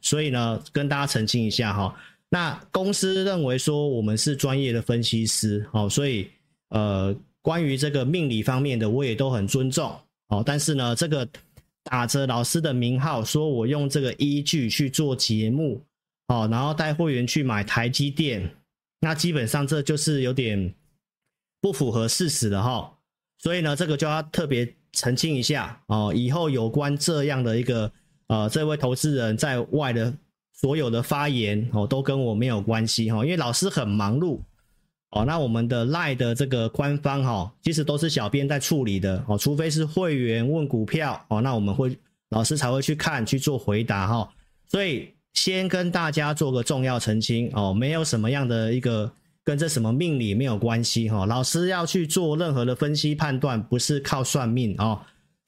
所以呢，跟大家澄清一下哈。那公司认为说我们是专业的分析师，哦，所以呃，关于这个命理方面的，我也都很尊重哦。但是呢，这个打着老师的名号，说我用这个依据去做节目，哦，然后带会员去买台积电，那基本上这就是有点不符合事实的哈。所以呢，这个就要特别澄清一下哦。以后有关这样的一个呃，这位投资人在外的。所有的发言哦，都跟我没有关系哈，因为老师很忙碌哦。那我们的 Lie 的这个官方哈，其实都是小编在处理的哦，除非是会员问股票哦，那我们会老师才会去看去做回答哈。所以先跟大家做个重要澄清哦，没有什么样的一个跟这什么命理没有关系哈。老师要去做任何的分析判断，不是靠算命哦。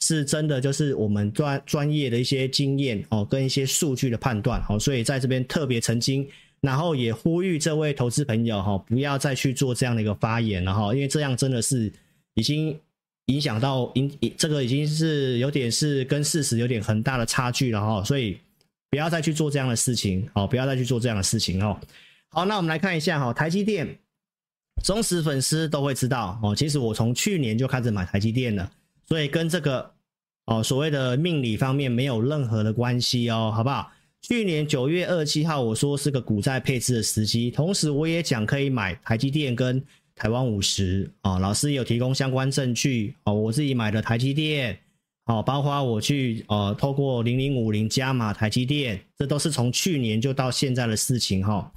是真的，就是我们专专业的一些经验哦，跟一些数据的判断哦，所以在这边特别澄清，然后也呼吁这位投资朋友哈，不要再去做这样的一个发言了哈，因为这样真的是已经影响到影，这个已经是有点是跟事实有点很大的差距了哈，所以不要再去做这样的事情哦，不要再去做这样的事情哦。好，那我们来看一下哈，台积电忠实粉丝都会知道哦，其实我从去年就开始买台积电了。所以跟这个哦所谓的命理方面没有任何的关系哦，好不好？去年九月二十七号我说是个股债配置的时机，同时我也讲可以买台积电跟台湾五十哦，老师有提供相关证据哦，我自己买的台积电哦，包括我去呃透过零零五零加码台积电，这都是从去年就到现在的事情哈。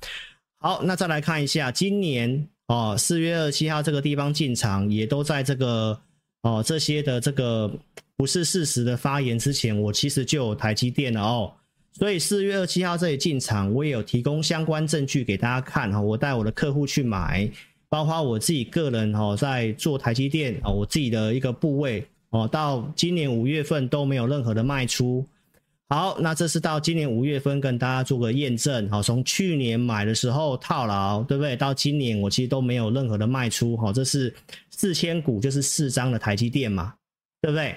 好，那再来看一下今年哦四月二十七号这个地方进场也都在这个。哦，这些的这个不是事实的发言之前，我其实就有台积电了哦。所以四月二七号这里进场，我也有提供相关证据给大家看哈。我带我的客户去买，包括我自己个人哈，在做台积电啊，我自己的一个部位哦，到今年五月份都没有任何的卖出。好，那这是到今年五月份跟大家做个验证，哈，从去年买的时候套牢，对不对？到今年我其实都没有任何的卖出，哈，这是四千股，就是四张的台积电嘛，对不对？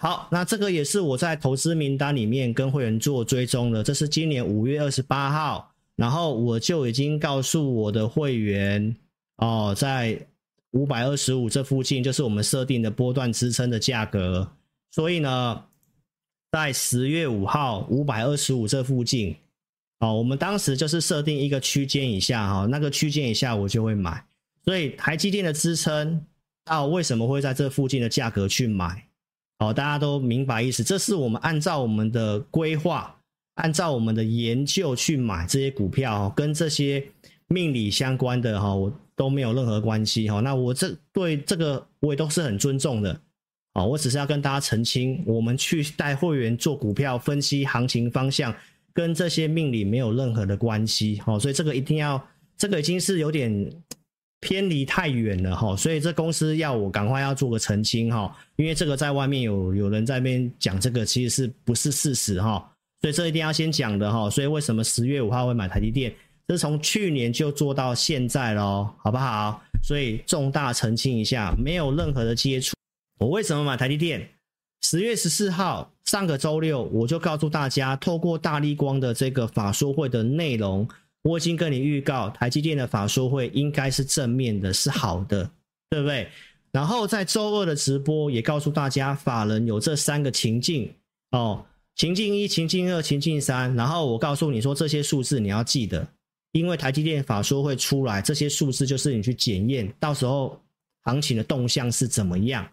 好，那这个也是我在投资名单里面跟会员做追踪的，这是今年五月二十八号，然后我就已经告诉我的会员，哦，在五百二十五这附近就是我们设定的波段支撑的价格，所以呢。在十月五号五百二十五这附近，哦，我们当时就是设定一个区间以下，哈，那个区间以下我就会买。所以台积电的支撑，到为什么会在这附近的价格去买？好，大家都明白意思。这是我们按照我们的规划，按照我们的研究去买这些股票，跟这些命理相关的哈，我都没有任何关系哈。那我这对这个我也都是很尊重的。哦，我只是要跟大家澄清，我们去带会员做股票分析行情方向，跟这些命理没有任何的关系。哦，所以这个一定要，这个已经是有点偏离太远了哈。所以这公司要我赶快要做个澄清哈，因为这个在外面有有人在那边讲这个，其实是不是事实哈？所以这一定要先讲的哈。所以为什么十月五号会买台积电？这是从去年就做到现在咯，好不好？所以重大澄清一下，没有任何的接触。我为什么买台积电？十月十四号，上个周六，我就告诉大家，透过大立光的这个法说会的内容，我已经跟你预告，台积电的法说会应该是正面的，是好的，对不对？然后在周二的直播也告诉大家，法人有这三个情境哦，情境一、情境二、情境三。然后我告诉你说，这些数字你要记得，因为台积电法说会出来，这些数字就是你去检验，到时候行情的动向是怎么样。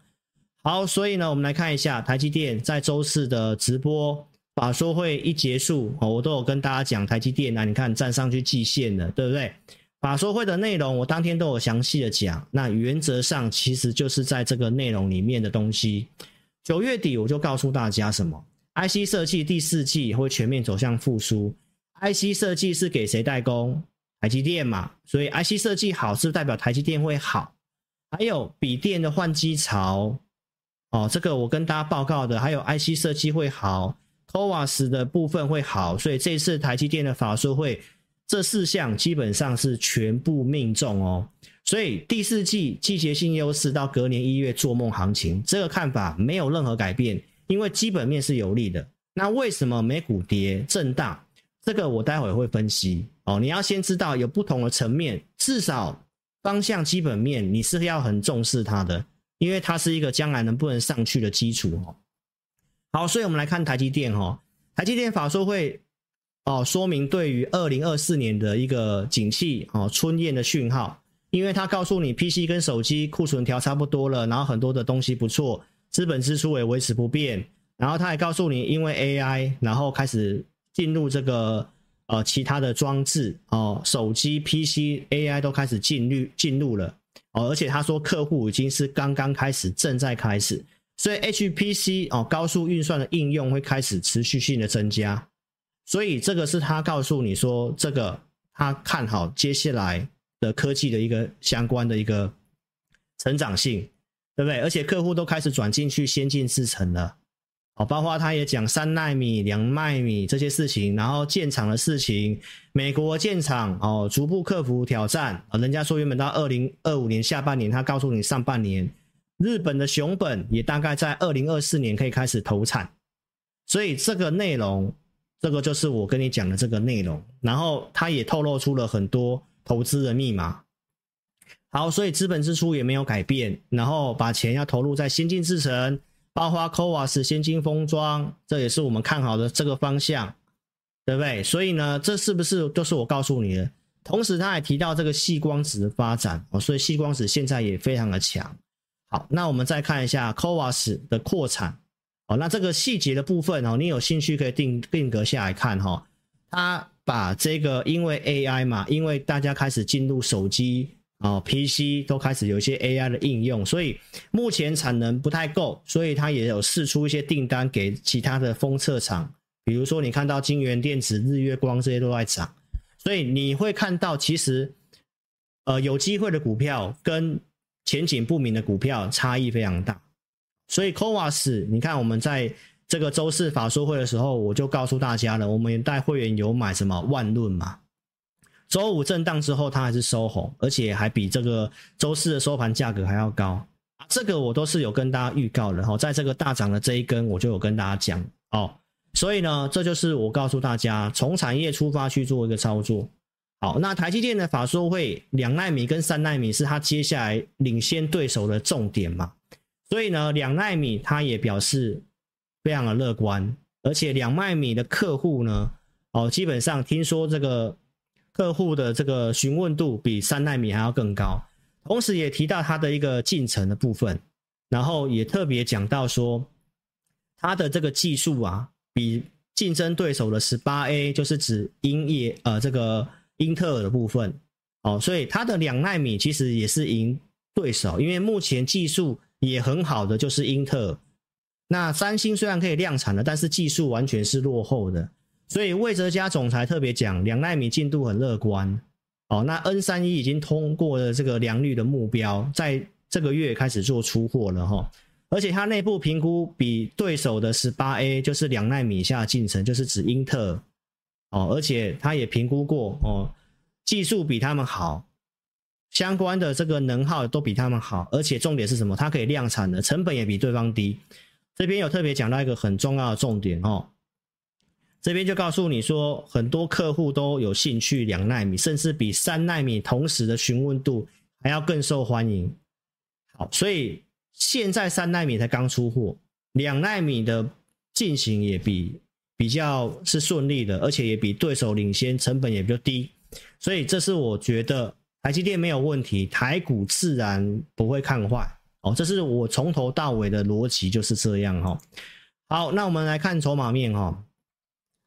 好，所以呢，我们来看一下台积电在周四的直播法说会一结束，我都有跟大家讲台积电，那你看站上去季线了，对不对？法说会的内容我当天都有详细的讲，那原则上其实就是在这个内容里面的东西。九月底我就告诉大家什么？IC 设计第四季会全面走向复苏，IC 设计是给谁代工？台积电嘛，所以 IC 设计好是是代表台积电会好？还有笔电的换机潮。哦，这个我跟大家报告的，还有 IC 设计会好 OWAS 的部分会好，所以这次台积电的法说会，这四项基本上是全部命中哦。所以第四季季节性优势到隔年一月做梦行情，这个看法没有任何改变，因为基本面是有利的。那为什么美股跌震荡？这个我待会会分析哦。你要先知道有不同的层面，至少方向基本面你是要很重视它的，因为它是一个将来能不能上去的基础哦。好，所以我们来看台积电哦，台积电法说会哦，说明对于二零二四年的一个景气哦春燕的讯号，因为它告诉你 PC 跟手机库存调差不多了，然后很多的东西不错，资本支出也维持不变。然后他还告诉你，因为 AI，然后开始进入这个呃其他的装置哦，手机、PC、AI 都开始进入进入了。哦，而且他说客户已经是刚刚开始，正在开始，所以 HPC 哦高速运算的应用会开始持续性的增加，所以这个是他告诉你说这个他看好接下来的科技的一个相关的一个成长性，对不对？而且客户都开始转进去先进制程了。哦，包括他也讲三纳米、两纳米这些事情，然后建厂的事情，美国建厂哦，逐步克服挑战。人家说原本到二零二五年下半年，他告诉你上半年，日本的熊本也大概在二零二四年可以开始投产，所以这个内容，这个就是我跟你讲的这个内容。然后他也透露出了很多投资的密码。好，所以资本支出也没有改变，然后把钱要投入在先进制程。包括 CoWoS 先进封装，这也是我们看好的这个方向，对不对？所以呢，这是不是就是我告诉你的？同时，他还提到这个细光子的发展哦，所以细光子现在也非常的强。好，那我们再看一下 CoWoS 的扩产哦，那这个细节的部分哦，你有兴趣可以定定格下来看哈。他把这个因为 AI 嘛，因为大家开始进入手机。哦，PC 都开始有一些 AI 的应用，所以目前产能不太够，所以它也有试出一些订单给其他的封测厂，比如说你看到京元电子、日月光这些都在涨，所以你会看到其实呃有机会的股票跟前景不明的股票差异非常大，所以 CoWoS 你看我们在这个周四法说会的时候，我就告诉大家了，我们带会员有买什么万润嘛。周五震荡之后，它还是收红，而且还比这个周四的收盘价格还要高。这个我都是有跟大家预告的哈，在这个大涨的这一根，我就有跟大家讲哦。所以呢，这就是我告诉大家，从产业出发去做一个操作。好，那台积电的法说会，两纳米跟三纳米是它接下来领先对手的重点嘛。所以呢，两纳米它也表示非常的乐观，而且两纳米的客户呢，哦，基本上听说这个。客户的这个询问度比三纳米还要更高，同时也提到它的一个进程的部分，然后也特别讲到说，它的这个技术啊，比竞争对手的十八 A，就是指英业呃这个英特尔的部分哦，所以它的两纳米其实也是赢对手，因为目前技术也很好的就是英特尔，那三星虽然可以量产了，但是技术完全是落后的。所以魏哲家总裁特别讲，两纳米进度很乐观哦。那 N 三一已经通过了这个良率的目标，在这个月开始做出货了哈。而且它内部评估比对手的十八 A，就是两纳米以下进程，就是指英特尔哦。而且他也评估过哦，技术比他们好，相关的这个能耗都比他们好。而且重点是什么？它可以量产的成本也比对方低。这边有特别讲到一个很重要的重点哦。这边就告诉你说，很多客户都有兴趣两纳米，甚至比三纳米同时的询问度还要更受欢迎。好，所以现在三纳米才刚出货，两纳米的进行也比比较是顺利的，而且也比对手领先，成本也比较低。所以这是我觉得台积电没有问题，台股自然不会看坏。哦，这是我从头到尾的逻辑就是这样哈。好，那我们来看筹码面哈。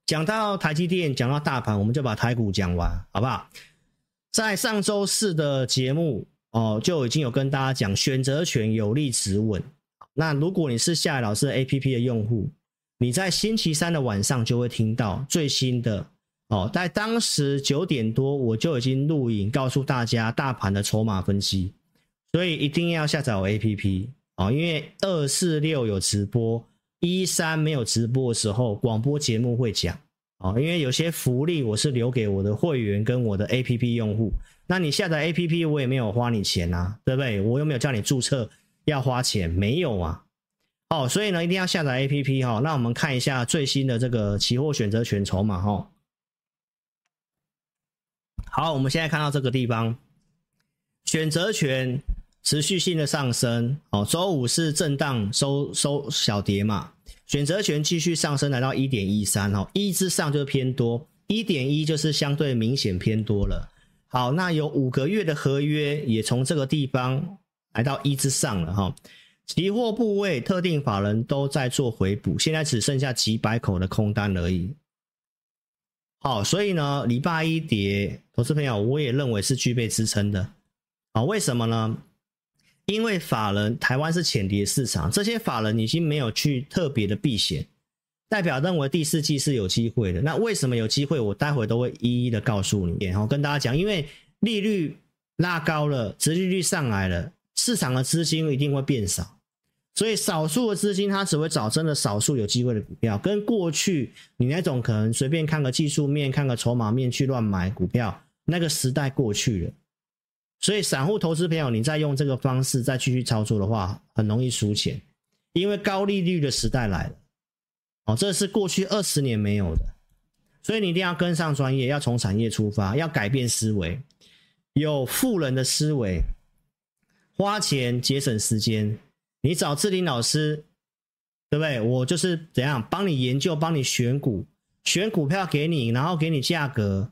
讲到台积电，讲到大盘，我们就把台股讲完，好不好？在上周四的节目哦，就已经有跟大家讲选择权有力止稳。那如果你是夏老师 APP 的用户，你在星期三的晚上就会听到最新的哦，在当时九点多我就已经录影告诉大家大盘的筹码分析，所以一定要下载我 APP 哦，因为二四六有直播。一三没有直播的时候，广播节目会讲哦，因为有些福利我是留给我的会员跟我的 APP 用户。那你下载 APP，我也没有花你钱啊，对不对？我又没有叫你注册要花钱，没有啊。哦，所以呢，一定要下载 APP 哈。那我们看一下最新的这个期货选择权筹码哈。好，我们现在看到这个地方，选择权持续性的上升，哦，周五是震荡收收小跌嘛，选择权继续上升来到一点一三，哦，一之上就偏多，一点一就是相对明显偏多了。好，那有五个月的合约也从这个地方来到一之上了，哈。期货部位特定法人都在做回补，现在只剩下几百口的空单而已。好，所以呢，礼拜一跌，投资朋友，我也认为是具备支撑的。啊，为什么呢？因为法人台湾是浅跌市场，这些法人已经没有去特别的避险，代表认为第四季是有机会的。那为什么有机会？我待会都会一一的告诉你。然后跟大家讲，因为利率拉高了，殖利率上来了，市场的资金一定会变少。所以少数的资金，它只会找真的少数有机会的股票，跟过去你那种可能随便看个技术面、看个筹码面去乱买股票，那个时代过去了。所以散户投资朋友，你再用这个方式再继续操作的话，很容易输钱，因为高利率的时代来了。哦，这是过去二十年没有的，所以你一定要跟上专业，要从产业出发，要改变思维，有富人的思维，花钱节省时间。你找志霖老师，对不对？我就是怎样帮你研究，帮你选股，选股票给你，然后给你价格。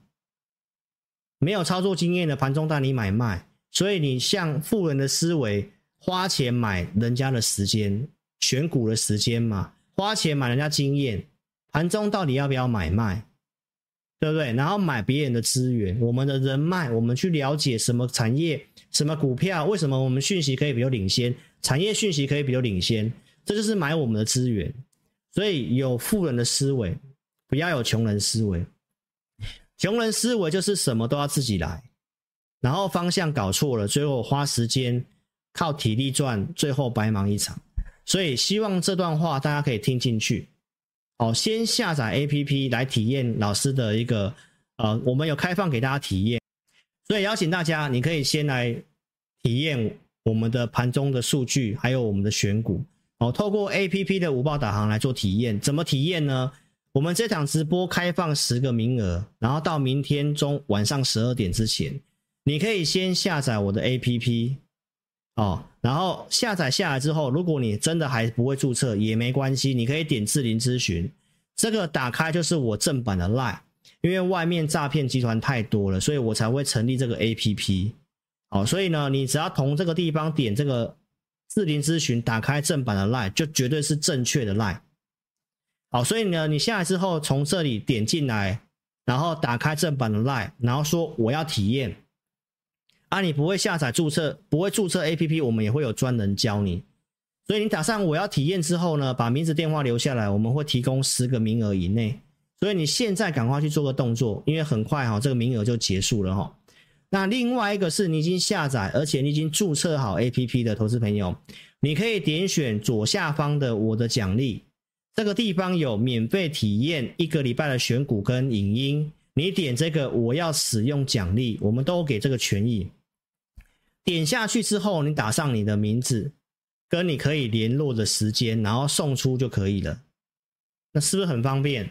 没有操作经验的盘中带你买卖，所以你像富人的思维，花钱买人家的时间，选股的时间嘛，花钱买人家经验，盘中到底要不要买卖，对不对？然后买别人的资源，我们的人脉，我们去了解什么产业、什么股票，为什么我们讯息可以比较领先。产业讯息可以比较领先，这就是买我们的资源。所以有富人的思维，不要有穷人思维。穷人思维就是什么都要自己来，然后方向搞错了，最后花时间靠体力赚，最后白忙一场。所以希望这段话大家可以听进去。好，先下载 APP 来体验老师的一个呃，我们有开放给大家体验，所以邀请大家，你可以先来体验。我们的盘中的数据，还有我们的选股，哦，透过 APP 的五报导航来做体验。怎么体验呢？我们这场直播开放十个名额，然后到明天中晚上十二点之前，你可以先下载我的 APP，哦，然后下载下来之后，如果你真的还不会注册也没关系，你可以点智林咨询，这个打开就是我正版的 LINE，因为外面诈骗集团太多了，所以我才会成立这个 APP。好，所以呢，你只要从这个地方点这个智林咨询，打开正版的 LINE，就绝对是正确的 LINE。好，所以呢，你下来之后从这里点进来，然后打开正版的 LINE，然后说我要体验。啊，你不会下载注册，不会注册 APP，我们也会有专人教你。所以你打上我要体验之后呢，把名字电话留下来，我们会提供十个名额以内。所以你现在赶快去做个动作，因为很快哈，这个名额就结束了哈。那另外一个是你已经下载，而且你已经注册好 APP 的投资朋友，你可以点选左下方的我的奖励，这个地方有免费体验一个礼拜的选股跟影音，你点这个我要使用奖励，我们都给这个权益。点下去之后，你打上你的名字跟你可以联络的时间，然后送出就可以了。那是不是很方便？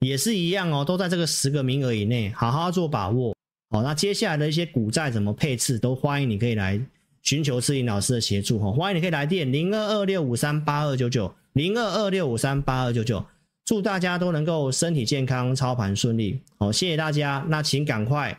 也是一样哦，都在这个十个名额以内，好好做把握。好，那接下来的一些股债怎么配置，都欢迎你可以来寻求智霖老师的协助哈。欢迎你可以来电零二二六五三八二九九零二二六五三八二九九，祝大家都能够身体健康，操盘顺利。好，谢谢大家。那请赶快